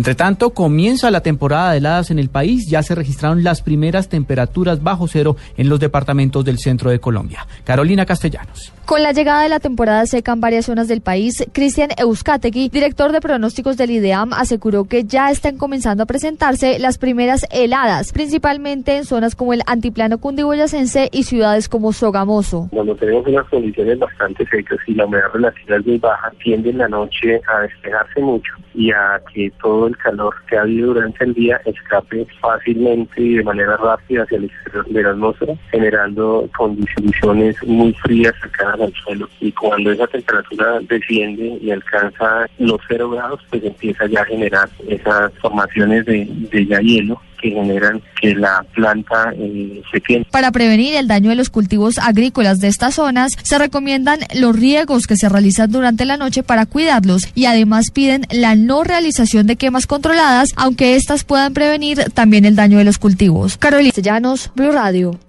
Entre tanto, comienza la temporada de heladas en el país. Ya se registraron las primeras temperaturas bajo cero en los departamentos del centro de Colombia. Carolina Castellanos. Con la llegada de la temporada seca en varias zonas del país, Cristian Euskategui, director de pronósticos del IDEAM, aseguró que ya están comenzando a presentarse las primeras heladas, principalmente en zonas como el antiplano cundiboyacense y ciudades como Sogamoso. Cuando tenemos unas condiciones bastante secas y la humedad relativa es muy baja, tiende en la noche a despejarse mucho y a que todo el calor que ha habido durante el día escape fácilmente y de manera rápida hacia el exterior de la atmósfera, generando condiciones muy frías acá al suelo. Y cuando esa temperatura desciende y alcanza los cero grados, pues empieza ya a generar esas formaciones de, de ya hielo que generan que la planta eh, se. Para prevenir el daño de los cultivos agrícolas de estas zonas, se recomiendan los riegos que se realizan durante la noche para cuidarlos y además piden la no realización de quemas controladas, aunque estas puedan prevenir también el daño de los cultivos. Carolina Llanos, Blue Radio.